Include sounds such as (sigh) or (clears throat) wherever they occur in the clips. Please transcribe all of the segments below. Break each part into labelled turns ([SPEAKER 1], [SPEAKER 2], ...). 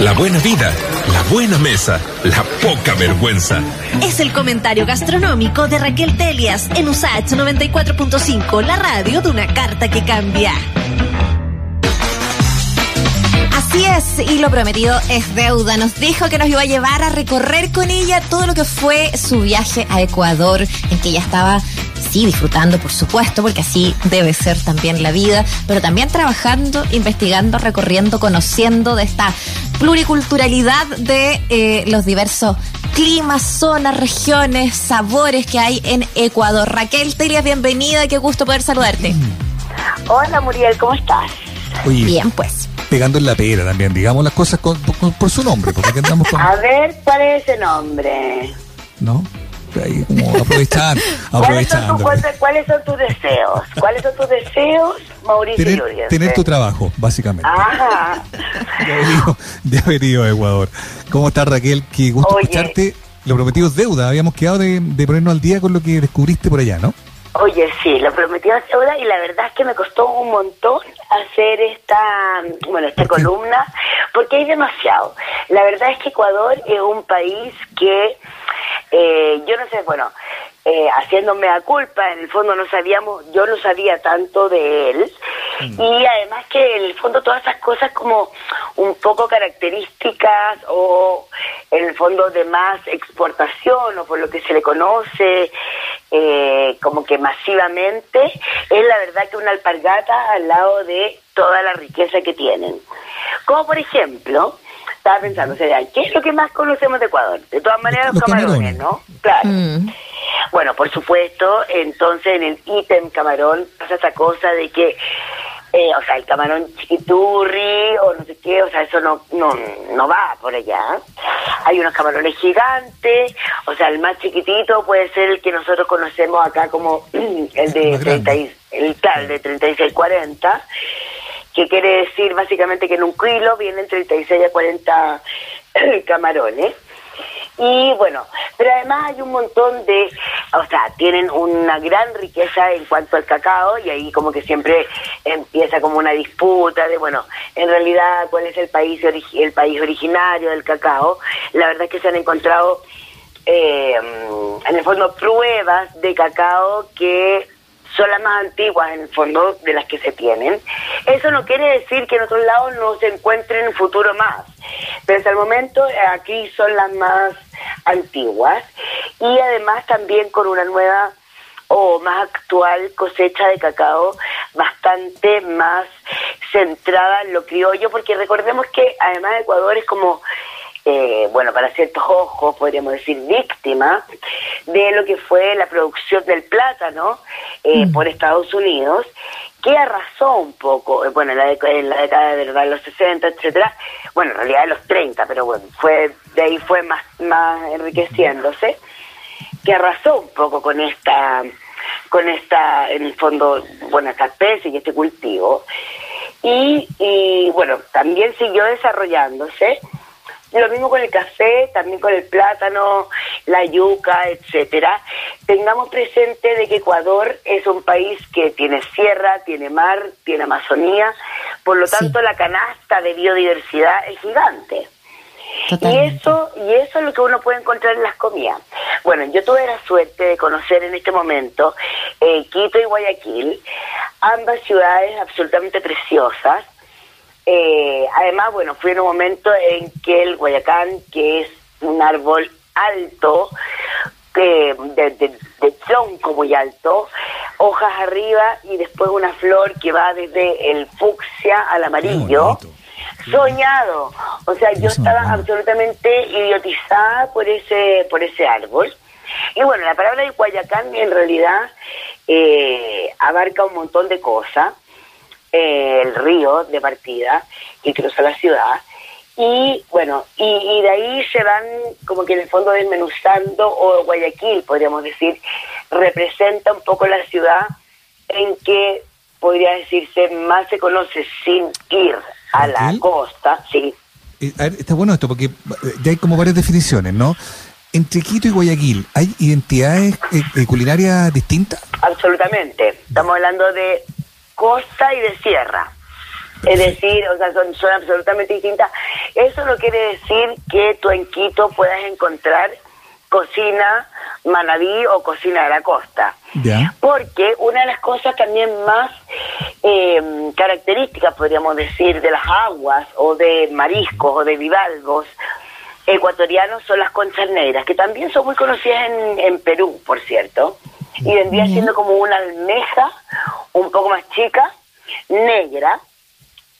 [SPEAKER 1] la buena vida, la buena mesa, la poca vergüenza.
[SPEAKER 2] Es el comentario gastronómico de Raquel Telias en USAH 94.5, la radio de una carta que cambia. Así es, y lo prometido es deuda. Nos dijo que nos iba a llevar a recorrer con ella todo lo que fue su viaje a Ecuador, en que ella estaba sí, disfrutando, por supuesto, porque así debe ser también la vida, pero también trabajando, investigando, recorriendo, conociendo de esta pluriculturalidad de eh, los diversos climas, zonas, regiones, sabores que hay en Ecuador. Raquel Telias, bienvenida, qué gusto poder saludarte.
[SPEAKER 3] Hola Muriel, ¿cómo estás?
[SPEAKER 2] Bien, pues.
[SPEAKER 4] Pegando en la pera también, digamos las cosas por su nombre, porque andamos con...
[SPEAKER 3] A ver, ¿cuál es ese nombre?
[SPEAKER 4] ¿No? Ahí como (laughs) aprovechando. aprovechando.
[SPEAKER 3] ¿Cuáles, son tus deseos? ¿Cuáles son tus deseos, Mauricio
[SPEAKER 4] Tener, tener tu trabajo, básicamente. Ajá. (laughs) de, haber ido, a Ecuador. ¿Cómo estás, Raquel? Qué gusto escucharte. Lo prometido es deuda. Habíamos quedado de, de ponernos al día con lo que descubriste por allá, ¿no?
[SPEAKER 3] Oye, sí, lo prometido es deuda y la verdad es que me costó un montón hacer esta, bueno, esta columna, porque hay demasiado. La verdad es que Ecuador es un país que eh, yo no sé, bueno, eh, haciéndome a culpa, en el fondo no sabíamos, yo no sabía tanto de él, mm. y además que en el fondo todas esas cosas como un poco características o en el fondo de más exportación o por lo que se le conoce eh, como que masivamente, es la verdad que una alpargata al lado de toda la riqueza que tienen. Como por ejemplo, estaba pensando, o sea, ¿qué es lo que más conocemos de Ecuador? De todas maneras, los, camarones, ¿no? Claro. Mm. Bueno, por supuesto, entonces en el ítem camarón pasa esa cosa de que, eh, o sea, el camarón chiquiturri o no sé qué, o sea, eso no, no, no va por allá. Hay unos camarones gigantes, o sea, el más chiquitito puede ser el que nosotros conocemos acá como (clears throat) el de 30, el tal de 3640 que quiere decir básicamente que en un kilo vienen 36 a 40 camarones. Y bueno, pero además hay un montón de, o sea, tienen una gran riqueza en cuanto al cacao y ahí como que siempre empieza como una disputa de, bueno, en realidad cuál es el país, el país originario del cacao. La verdad es que se han encontrado, eh, en el fondo, pruebas de cacao que son las más antiguas en el fondo de las que se tienen. Eso no quiere decir que en otros lados no se encuentren en futuro más, pero hasta el momento eh, aquí son las más antiguas. Y además también con una nueva o más actual cosecha de cacao bastante más centrada en lo criollo, porque recordemos que además Ecuador es como eh, bueno, para ciertos ojos, podríamos decir, víctima de lo que fue la producción del plátano eh, mm. por Estados Unidos, arrasó un poco, eh, bueno, en la, en la década de, verdad, los 60, etcétera, bueno, en realidad de los 30, pero bueno, fue de ahí fue más, más enriqueciéndose, que arrasó un poco con esta, con esta, en el fondo, bueno, esta especie y este cultivo. Y, y bueno, también siguió desarrollándose lo mismo con el café, también con el plátano, la yuca, etcétera. Tengamos presente de que Ecuador es un país que tiene sierra, tiene mar, tiene Amazonía, por lo tanto la canasta de biodiversidad es gigante. Y eso, y eso es lo que uno puede encontrar en las comidas. Bueno, yo tuve la suerte de conocer en este momento eh, Quito y Guayaquil, ambas ciudades absolutamente preciosas, eh, además, bueno, fue en un momento en que el guayacán, que es un árbol alto, de, de, tronco muy alto, hojas arriba y después una flor que va desde el fucsia al amarillo. Soñado, o sea, yo estaba absolutamente idiotizada por ese por ese árbol. Y bueno, la palabra de Guayacán en realidad eh, abarca un montón de cosas. Eh, el río de partida que cruza la ciudad. Y bueno, y, de ahí se van como que en el fondo desmenuzando, o Guayaquil, podríamos decir, representa un poco la ciudad en que podría decirse más se conoce sin ir a la costa, sí.
[SPEAKER 4] Eh, está bueno esto porque eh, ya hay como varias definiciones, ¿no? Entre Quito y Guayaquil, ¿hay identidades culinarias distintas?
[SPEAKER 3] Absolutamente. Estamos hablando de costa y de sierra. Es decir, o sea, son, son absolutamente distintas. Eso no quiere decir que tú en Quito puedas encontrar cocina manabí o cocina de la costa. Porque una de las cosas también más eh, características, podríamos decir, de las aguas o de mariscos o de bivalvos ecuatorianos son las conchas negras, que también son muy conocidas en, en Perú, por cierto, y vendría siendo como una almeja un poco más chica, negra,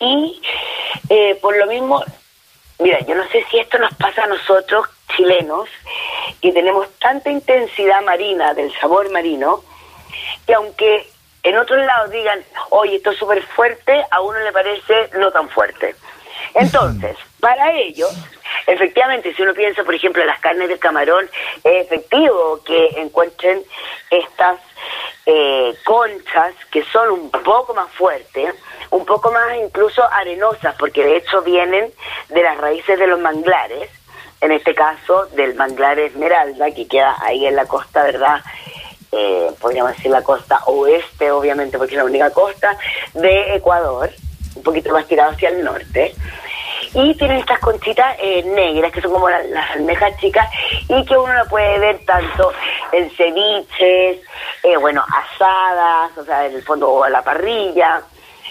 [SPEAKER 3] y eh, por lo mismo, mira, yo no sé si esto nos pasa a nosotros, chilenos, que tenemos tanta intensidad marina, del sabor marino, que aunque en otros lados digan, oye, esto es súper fuerte, a uno le parece no tan fuerte. (laughs) Entonces, para ellos, efectivamente, si uno piensa, por ejemplo, en las carnes del camarón, es efectivo que encuentren estas eh, conchas que son un poco más fuertes, un poco más incluso arenosas, porque de hecho vienen de las raíces de los manglares, en este caso del manglar Esmeralda, que queda ahí en la costa, ¿verdad? Eh, podríamos decir la costa oeste, obviamente, porque es la única costa de Ecuador, un poquito más tirado hacia el norte. Y tienen estas conchitas eh, negras, que son como las almejas chicas, y que uno la puede ver tanto en ceviches, eh, bueno, asadas, o sea, en el fondo a la parrilla.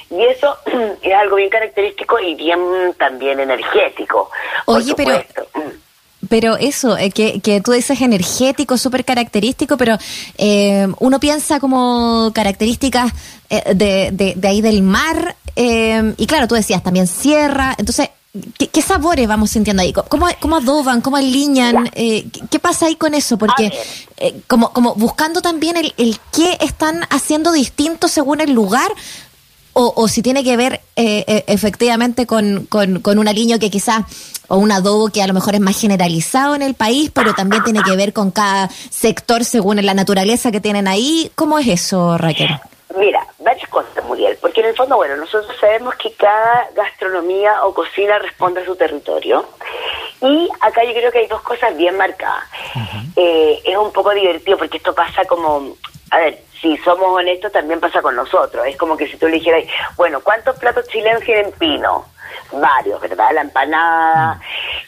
[SPEAKER 3] Y eso (clears throat) es algo bien característico y bien también energético.
[SPEAKER 2] Oye, pero... Pero eso, eh, que, que tú dices energético, súper característico, pero eh, uno piensa como características eh, de, de, ahí del mar, y claro, tú decías también sierra, entonces, ¿qué, sabores vamos sintiendo ahí? ¿Cómo, cómo adoban, cómo alinean? ¿qué, pasa ahí con eso? Porque como, como buscando también el, el qué están haciendo distinto según el lugar, o, o, si tiene que ver efectivamente con, con, con, un aliño que quizás o un adobo que a lo mejor es más generalizado en el país, pero también tiene que ver con cada sector según la naturaleza que tienen ahí. ¿Cómo es eso, Raquel?
[SPEAKER 3] Mira, varias cosas, Muriel, porque en el fondo, bueno, nosotros sabemos que cada gastronomía o cocina responde a su territorio. Y acá yo creo que hay dos cosas bien marcadas. Eh, es un poco divertido porque esto pasa como, a ver, si somos honestos, también pasa con nosotros. Es como que si tú le dijeras, bueno, ¿cuántos platos chilenos tienen pino? varios, ¿verdad? La empanada, mm.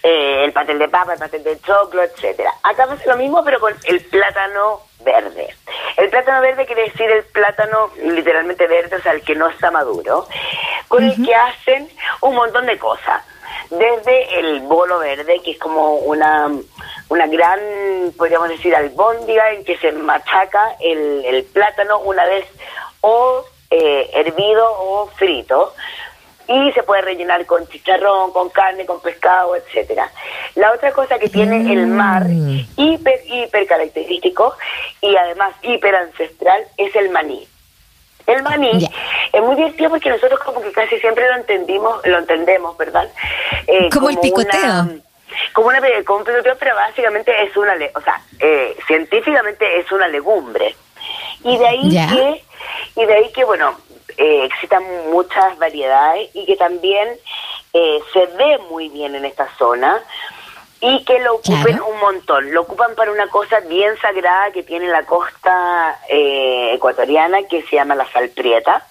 [SPEAKER 3] Eh, el pastel de papa, el pastel de choclo, etcétera. Acá pasa lo mismo, pero con el plátano verde. El plátano verde quiere decir el plátano literalmente verde, o sea, el que no está maduro, con el que hacen un montón de cosas. Desde el bolo verde, que es como una, una gran, podríamos decir, albóndiga en que se machaca el, el plátano una vez o eh, hervido o frito y se puede rellenar con chicharrón, con carne, con pescado, etcétera. La otra cosa que tiene el mar, mm. hiper, hiper característico y además hiper ancestral, es el maní. El maní es muy divertido porque nosotros como que casi siempre lo entendimos, lo entendemos, ¿verdad?
[SPEAKER 2] Eh, como, el picoteo.
[SPEAKER 3] como, una, como un picoteo, pero básicamente es una, o sea, eh, científicamente es una legumbre. Y de ahí que, y de ahí que, bueno, eh, existen muchas variedades y que también eh, se ve muy bien en esta zona y que lo ocupen un montón. Lo ocupan para una cosa bien sagrada que tiene la costa eh, ecuatoriana que se llama la salprieta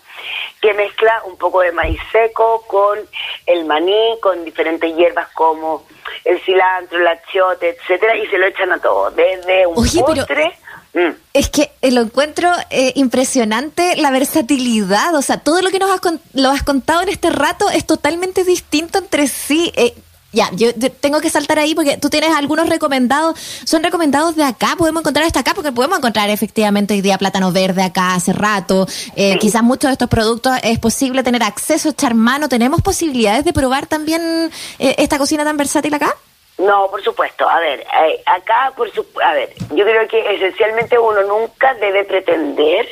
[SPEAKER 3] que mezcla un poco de maíz seco con el maní, con diferentes hierbas como el cilantro, el achiote, etcétera, y se lo echan a todo, desde un postre
[SPEAKER 2] Mm. Es que lo encuentro eh, impresionante la versatilidad, o sea, todo lo que nos has, lo has contado en este rato es totalmente distinto entre sí. Eh, ya, yo tengo que saltar ahí porque tú tienes algunos recomendados, son recomendados de acá, podemos encontrar hasta acá porque podemos encontrar efectivamente hoy día plátano verde acá hace rato, eh, quizás muchos de estos productos es posible tener acceso, echar mano, ¿tenemos posibilidades de probar también esta cocina tan versátil acá?
[SPEAKER 3] No, por supuesto. A ver, eh, acá, por su, a ver, yo creo que esencialmente uno nunca debe pretender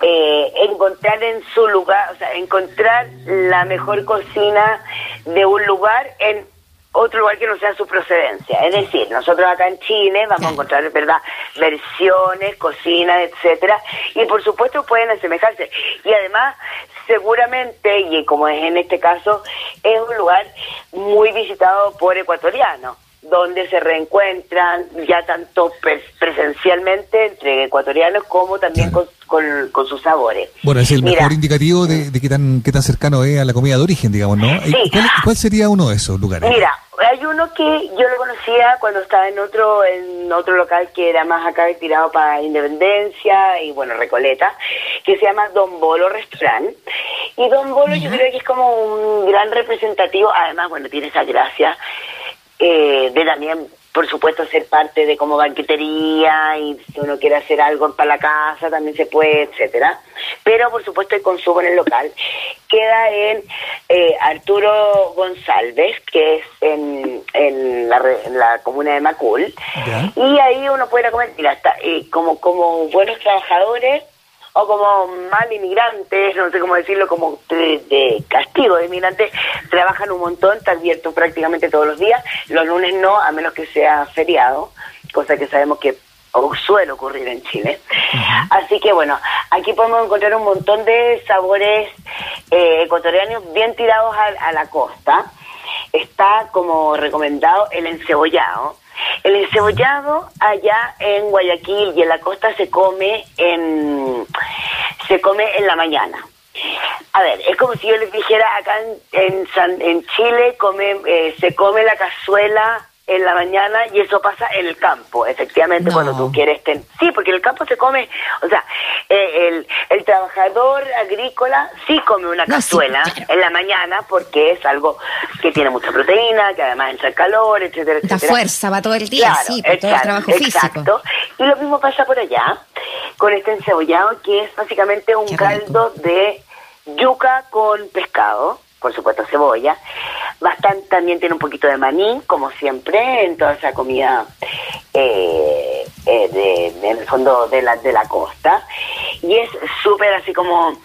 [SPEAKER 3] eh, encontrar en su lugar, o sea, encontrar la mejor cocina de un lugar en otro lugar que no sea su procedencia. Es decir, nosotros acá en Chile vamos a encontrar, ¿verdad?, versiones, cocinas, etcétera, y por supuesto pueden asemejarse. Y además, seguramente, y como es en este caso, es un lugar muy visitado por ecuatorianos. Donde se reencuentran ya tanto presencialmente entre ecuatorianos como también con, con, sus sabores.
[SPEAKER 4] Bueno, es el mejor indicativo de, de, qué tan qué tan cercano es a la comida de origen, digamos, ¿no? ¿Cuál, sería uno de esos lugares?
[SPEAKER 3] Mira, hay uno que yo lo conocía cuando estaba en otro en otro local que era más acá tirado para Independencia y bueno, Recoleta, que se llama Don Bolo Restaurant. Y Don Bolo yo creo que es como un gran representativo, además, bueno, tiene esa gracia eh, de también, por supuesto, ser parte de como banquetería y si uno quiere hacer algo para la casa también se puede, etcétera. Pero, por supuesto, el consumo en el local queda en eh, Arturo González, que es en, en, la, comuna de Macul. Y ahí uno puede comer, mira, eh, como, como buenos trabajadores, o como mal inmigrantes, no sé cómo decirlo, como de, castigo de inmigrantes, trabajan un montón, está abierto prácticamente todos los días, los lunes no, a menos que sea feriado, cosa que sabemos que suele ocurrir en Chile. Así que bueno, aquí podemos encontrar un montón de sabores eh, ecuatorianos bien tirados a la costa. Está como recomendado el encebollado, el encebollado allá en Guayaquil y en la costa se come en se come en la mañana. A ver, es como si yo les dijera acá en, en, Chile come, eh, se come la cazuela en la mañana y eso pasa en el campo, efectivamente, cuando tú quieres... Sí, porque en el campo se come, o sea, eh, el, el trabajador agrícola sí come una cazuela en la mañana porque es algo que tiene mucha proteína, que además entra el calor, etcétera,
[SPEAKER 2] etcétera. La fuerza va todo el día, sí, por todo el trabajo
[SPEAKER 3] exacto. Y lo mismo pasa por allá, con este encebollado, que es básicamente un caldo de yuca con pescado, por supuesto cebolla, bastante también tiene un poquito de maní, como siempre, en toda esa comida eh, eh de, en el fondo de la, de la costa. Y es súper así como,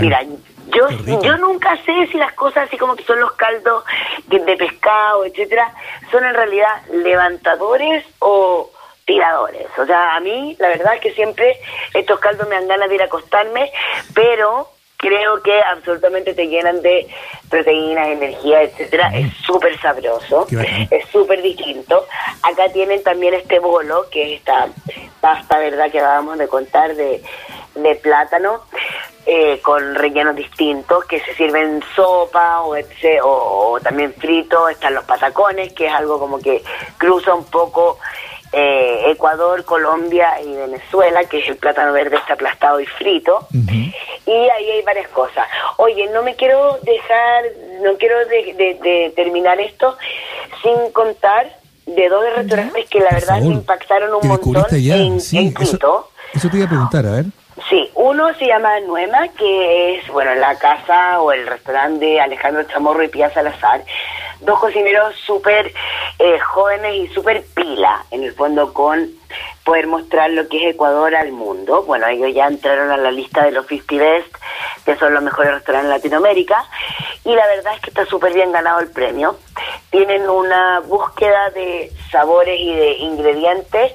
[SPEAKER 3] mira, yo, yo nunca sé si las cosas así como que son los caldos de, de pescado, etcétera, son en realidad levantadores o tiradores. O sea, a mí la verdad es que siempre estos caldos me dan ganas de ir a acostarme, pero creo que absolutamente te llenan de proteínas, energía, etcétera. Es súper sabroso, es súper distinto. Acá tienen también este bolo, que es esta pasta, ¿verdad?, que acabamos de contar de, de plátano. Eh, con rellenos distintos que se sirven sopa o, o, o también frito, están los patacones, que es algo como que cruza un poco eh, Ecuador, Colombia y Venezuela, que es el plátano verde está aplastado y frito. Y ahí hay varias cosas. Oye, no me quiero dejar, no quiero de, terminar esto sin contar de dos restaurantes que la verdad me impactaron un montón en, Quito.
[SPEAKER 4] Eso, te iba a preguntar, a ver.
[SPEAKER 3] Sí, uno se llama Nuema, que es, bueno, la casa o el restaurante de Alejandro Chamorro y Pía Salazar dos cocineros súper eh, jóvenes y súper pila, en el fondo, con poder mostrar lo que es Ecuador al mundo. Bueno, ellos ya entraron a la lista de los 50 Best, que son los mejores restaurantes en Latinoamérica, y la verdad es que está súper bien ganado el premio. Tienen una búsqueda de sabores y de ingredientes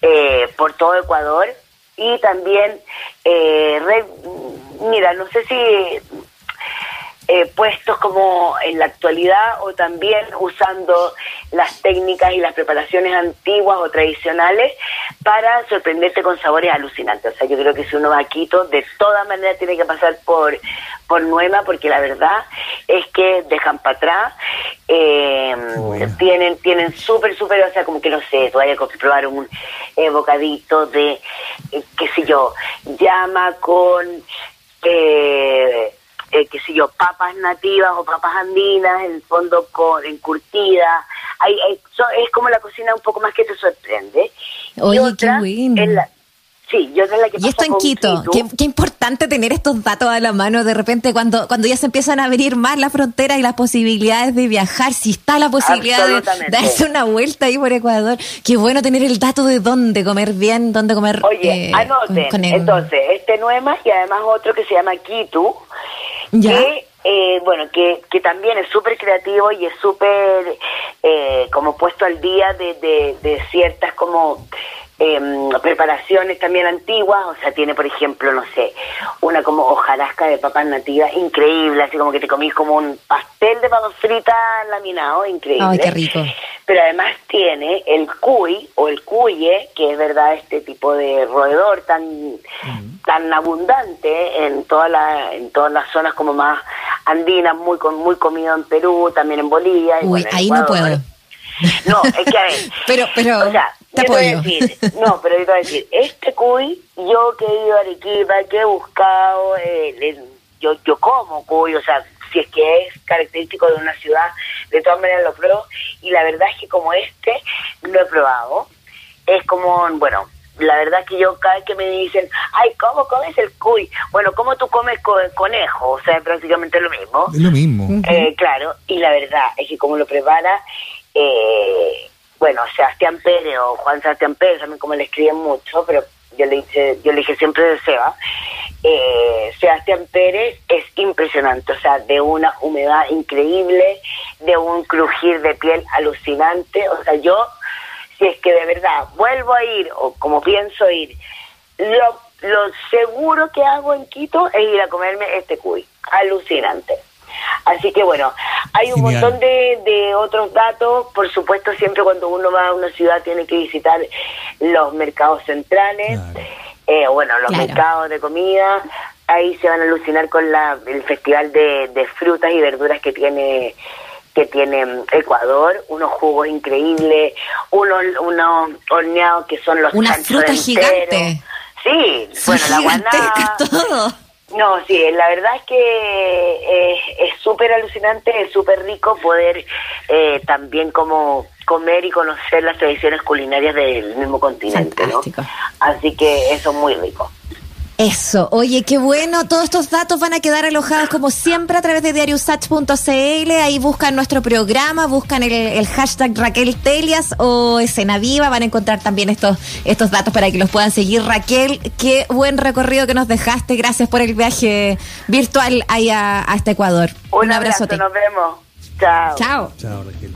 [SPEAKER 3] eh, por todo Ecuador, y también, eh, mira, no sé si eh, puestos como en la actualidad o también usando las técnicas y las preparaciones antiguas o tradicionales para sorprenderte con sabores alucinantes. O sea, yo creo que si uno va a Quito, de todas maneras tiene que pasar por, por Nuema, porque la verdad es que dejan para atrás, eh, tienen tienen súper, súper, o sea, como que no sé, tú vayas a probar un eh, bocadito de, qué sé yo, llama con... Eh, eh, qué sé yo, papas nativas o papas andinas, en el fondo con, encurtidas. Hay, es como la cocina un poco más que te sorprende.
[SPEAKER 2] Oye, qué bueno.
[SPEAKER 3] Sí, yo la que
[SPEAKER 2] Y esto en Quito, Qué, importante tener estos datos a la mano de repente cuando, cuando ya se empiezan a abrir más las fronteras y las posibilidades de viajar, si está la posibilidad de darse una vuelta ahí por Ecuador, qué bueno tener el dato de dónde comer bien, dónde comer
[SPEAKER 3] Oye, eh, anoten, entonces, este Nuema y además otro que se llama Quito, que eh, bueno, que, que también es súper creativo y es súper eh, como puesto al día de, de, de ciertas como eh, preparaciones también antiguas, o sea, tiene por ejemplo, no sé, una como hojarasca de papas nativas, increíble, así como que te comís como un pastel de papas fritas laminado, increíble.
[SPEAKER 2] Ay, qué rico.
[SPEAKER 3] pero además tiene el cuy o el cuye, que es verdad este tipo de roedor tan tan abundante en toda la, en todas las zonas como más andinas, muy muy comido en Perú, también en Bolivia.
[SPEAKER 2] Uy, ahí no puedo.
[SPEAKER 3] No, es que a ver. (laughs)
[SPEAKER 2] pero, pero, o sea, te apoyo.
[SPEAKER 3] Decir, no, pero yo te voy a decir, este cuy, yo que he ido a Arequipa, que he buscado, eh, yo, yo como cuy, o sea, si es que es característico de una ciudad, de todas maneras lo pruebo, y la verdad es que como este, lo he probado. Es como, bueno, la verdad es que yo cada vez que me dicen, ay, ¿cómo comes el cuy? Bueno, ¿cómo tú comes conejo? O sea, prácticamente lo mismo.
[SPEAKER 4] Es lo mismo.
[SPEAKER 3] Eh, claro, y la verdad es que como lo prepara, eh, bueno, Sebastián Pérez o Juan Sebastián Pérez, también como le escriben mucho, pero yo le dije, yo le dije siempre de Seba, eh, Sebastián Pérez es impresionante, o sea, de una humedad increíble, de un crujir de piel alucinante, o sea, yo, si es que de verdad vuelvo a ir, o como pienso ir, lo, lo seguro que hago en Quito es ir a comerme este cuy, alucinante. Así que bueno, hay un montón de, de, otros datos. Por supuesto, siempre cuando uno va a una ciudad tiene que visitar los mercados centrales, eh, bueno, los mercados de comida. Ahí se van a alucinar con la, el festival de, de frutas y verduras que tiene que tiene Ecuador, unos jugos increíbles, unos, unos horneados que son los
[SPEAKER 2] Una fruta gigante.
[SPEAKER 3] Sí, bueno, la guanada.
[SPEAKER 2] todo.
[SPEAKER 3] No, sí, la verdad es que eh, es súper alucinante, es súper rico poder eh, también como comer y conocer las tradiciones culinarias del mismo continente, ¿no? Así que eso es muy rico.
[SPEAKER 2] Eso, oye, qué bueno. Todos estos datos van a quedar alojados como siempre a través de diariosach.cl. Ahí buscan nuestro programa, buscan el, hashtag Raquel Telias o Escena Viva. Van a encontrar también estos, estos datos para que los puedan seguir. Raquel, qué buen recorrido que nos dejaste. Gracias por el viaje virtual ahí a, este Ecuador.
[SPEAKER 3] Un, abrazo, nos vemos. Chao.
[SPEAKER 2] Chao.
[SPEAKER 4] Chao, Raquel.